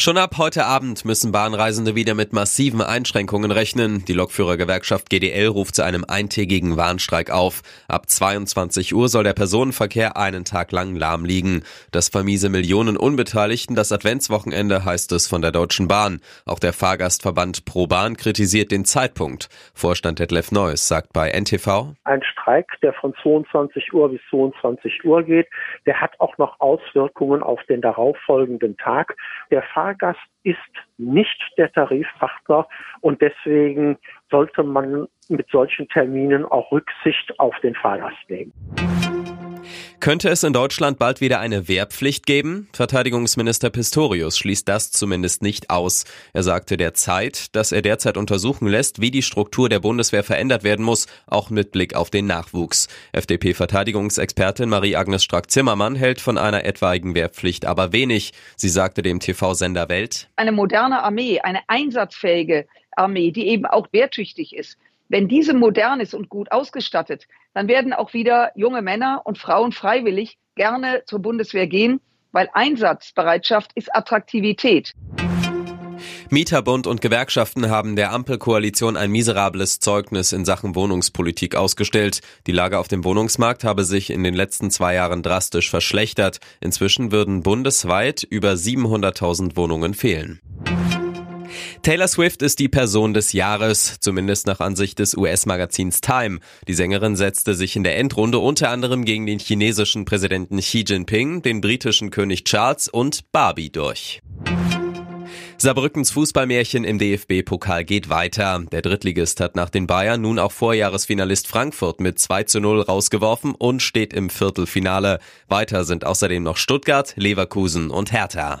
Schon ab heute Abend müssen Bahnreisende wieder mit massiven Einschränkungen rechnen. Die Lokführergewerkschaft GDL ruft zu einem eintägigen Warnstreik auf. Ab 22 Uhr soll der Personenverkehr einen Tag lang lahm liegen. Das vermiese Millionen Unbeteiligten das Adventswochenende, heißt es von der Deutschen Bahn. Auch der Fahrgastverband Pro Bahn kritisiert den Zeitpunkt. Vorstand Detlef Neuss sagt bei NTV. Ein Streik, der von 22 Uhr bis 22 Uhr geht, der hat auch noch Auswirkungen auf den darauffolgenden Tag. Der Fahrgast ist nicht der Tarifpartner und deswegen sollte man mit solchen Terminen auch Rücksicht auf den Fahrgast nehmen. Könnte es in Deutschland bald wieder eine Wehrpflicht geben? Verteidigungsminister Pistorius schließt das zumindest nicht aus. Er sagte der Zeit, dass er derzeit untersuchen lässt, wie die Struktur der Bundeswehr verändert werden muss, auch mit Blick auf den Nachwuchs. FDP-Verteidigungsexpertin Marie-Agnes Strack-Zimmermann hält von einer etwaigen Wehrpflicht aber wenig. Sie sagte dem TV-Sender Welt, Eine moderne Armee, eine einsatzfähige Armee, die eben auch wehrtüchtig ist, wenn diese modern ist und gut ausgestattet, dann werden auch wieder junge Männer und Frauen freiwillig gerne zur Bundeswehr gehen, weil Einsatzbereitschaft ist Attraktivität. Mieterbund und Gewerkschaften haben der Ampelkoalition ein miserables Zeugnis in Sachen Wohnungspolitik ausgestellt. Die Lage auf dem Wohnungsmarkt habe sich in den letzten zwei Jahren drastisch verschlechtert. Inzwischen würden bundesweit über 700.000 Wohnungen fehlen. Taylor Swift ist die Person des Jahres, zumindest nach Ansicht des US-Magazins Time. Die Sängerin setzte sich in der Endrunde unter anderem gegen den chinesischen Präsidenten Xi Jinping, den britischen König Charles und Barbie durch. Saarbrückens Fußballmärchen im DFB-Pokal geht weiter. Der Drittligist hat nach den Bayern nun auch Vorjahresfinalist Frankfurt mit 2 zu 0 rausgeworfen und steht im Viertelfinale. Weiter sind außerdem noch Stuttgart, Leverkusen und Hertha.